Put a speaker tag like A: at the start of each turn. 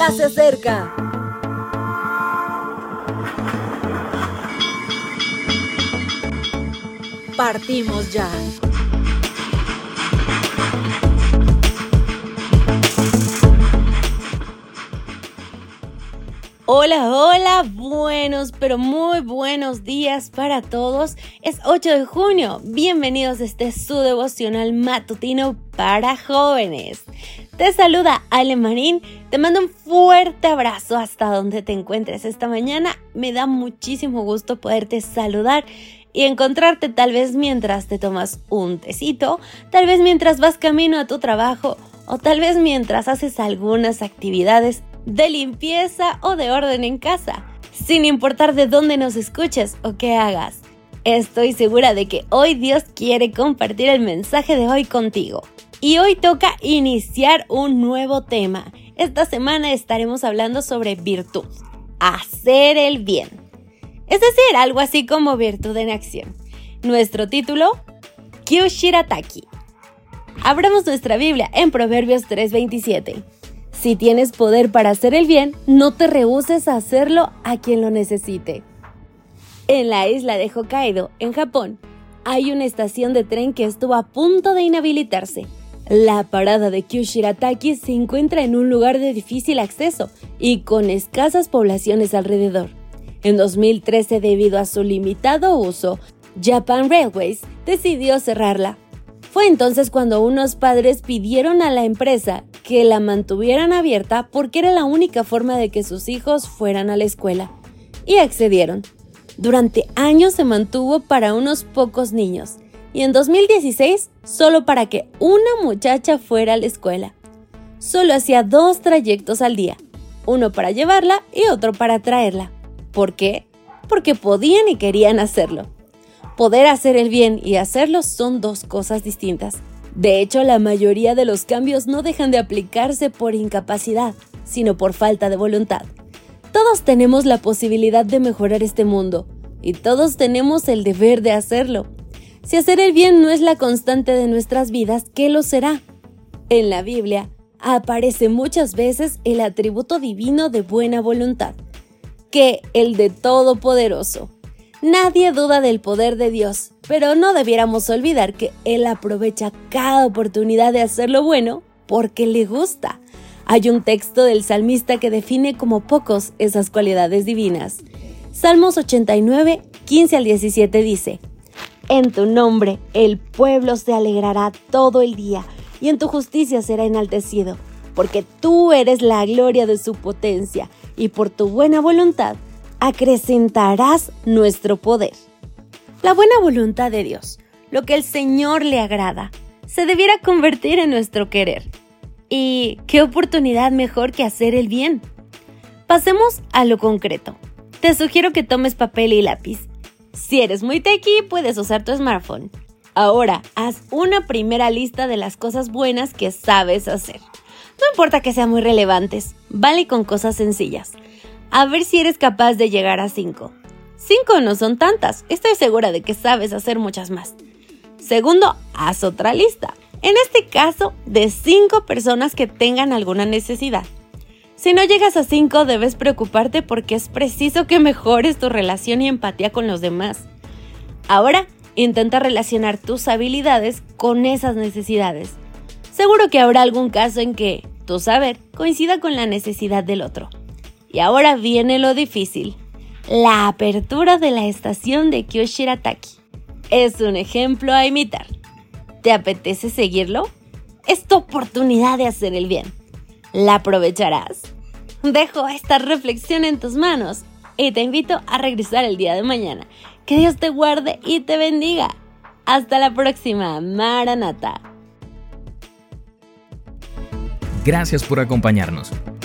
A: ya se acerca. Partimos ya. Hola, hola, buenos, pero muy buenos días para todos. Es 8 de junio. Bienvenidos a este su devocional matutino para jóvenes. Te saluda Ale Marín. Te mando un fuerte abrazo hasta donde te encuentres esta mañana. Me da muchísimo gusto poderte saludar y encontrarte tal vez mientras te tomas un tecito, tal vez mientras vas camino a tu trabajo o tal vez mientras haces algunas actividades de limpieza o de orden en casa, sin importar de dónde nos escuches o qué hagas. Estoy segura de que hoy Dios quiere compartir el mensaje de hoy contigo. Y hoy toca iniciar un nuevo tema. Esta semana estaremos hablando sobre virtud, hacer el bien. Es decir, algo así como virtud en acción. Nuestro título, Kyushirataki. Abramos nuestra Biblia en Proverbios 3:27. Si tienes poder para hacer el bien, no te rehuses a hacerlo a quien lo necesite. En la isla de Hokkaido, en Japón, hay una estación de tren que estuvo a punto de inhabilitarse. La parada de Kyushirataki se encuentra en un lugar de difícil acceso y con escasas poblaciones alrededor. En 2013, debido a su limitado uso, Japan Railways decidió cerrarla. Fue entonces cuando unos padres pidieron a la empresa que la mantuvieran abierta porque era la única forma de que sus hijos fueran a la escuela. Y accedieron. Durante años se mantuvo para unos pocos niños y en 2016 solo para que una muchacha fuera a la escuela. Solo hacía dos trayectos al día, uno para llevarla y otro para traerla. ¿Por qué? Porque podían y querían hacerlo. Poder hacer el bien y hacerlo son dos cosas distintas. De hecho, la mayoría de los cambios no dejan de aplicarse por incapacidad, sino por falta de voluntad. Todos tenemos la posibilidad de mejorar este mundo, y todos tenemos el deber de hacerlo. Si hacer el bien no es la constante de nuestras vidas, ¿qué lo será? En la Biblia aparece muchas veces el atributo divino de buena voluntad, que el de Todopoderoso. Nadie duda del poder de Dios, pero no debiéramos olvidar que Él aprovecha cada oportunidad de hacer lo bueno porque le gusta. Hay un texto del salmista que define como pocos esas cualidades divinas. Salmos 89, 15 al 17 dice, En tu nombre el pueblo se alegrará todo el día, y en tu justicia será enaltecido, porque tú eres la gloria de su potencia, y por tu buena voluntad acrecentarás nuestro poder. La buena voluntad de Dios, lo que el Señor le agrada, se debiera convertir en nuestro querer. ¿Y qué oportunidad mejor que hacer el bien? Pasemos a lo concreto. Te sugiero que tomes papel y lápiz. Si eres muy techy, puedes usar tu smartphone. Ahora, haz una primera lista de las cosas buenas que sabes hacer. No importa que sean muy relevantes, vale con cosas sencillas a ver si eres capaz de llegar a 5. 5 no son tantas, estoy segura de que sabes hacer muchas más. Segundo, haz otra lista. En este caso, de 5 personas que tengan alguna necesidad. Si no llegas a 5, debes preocuparte porque es preciso que mejores tu relación y empatía con los demás. Ahora, intenta relacionar tus habilidades con esas necesidades. Seguro que habrá algún caso en que tu saber coincida con la necesidad del otro. Y ahora viene lo difícil, la apertura de la estación de Kyoshirataki. Es un ejemplo a imitar. ¿Te apetece seguirlo? Es tu oportunidad de hacer el bien. ¿La aprovecharás? Dejo esta reflexión en tus manos y te invito a regresar el día de mañana. Que Dios te guarde y te bendiga. Hasta la próxima, Maranata.
B: Gracias por acompañarnos.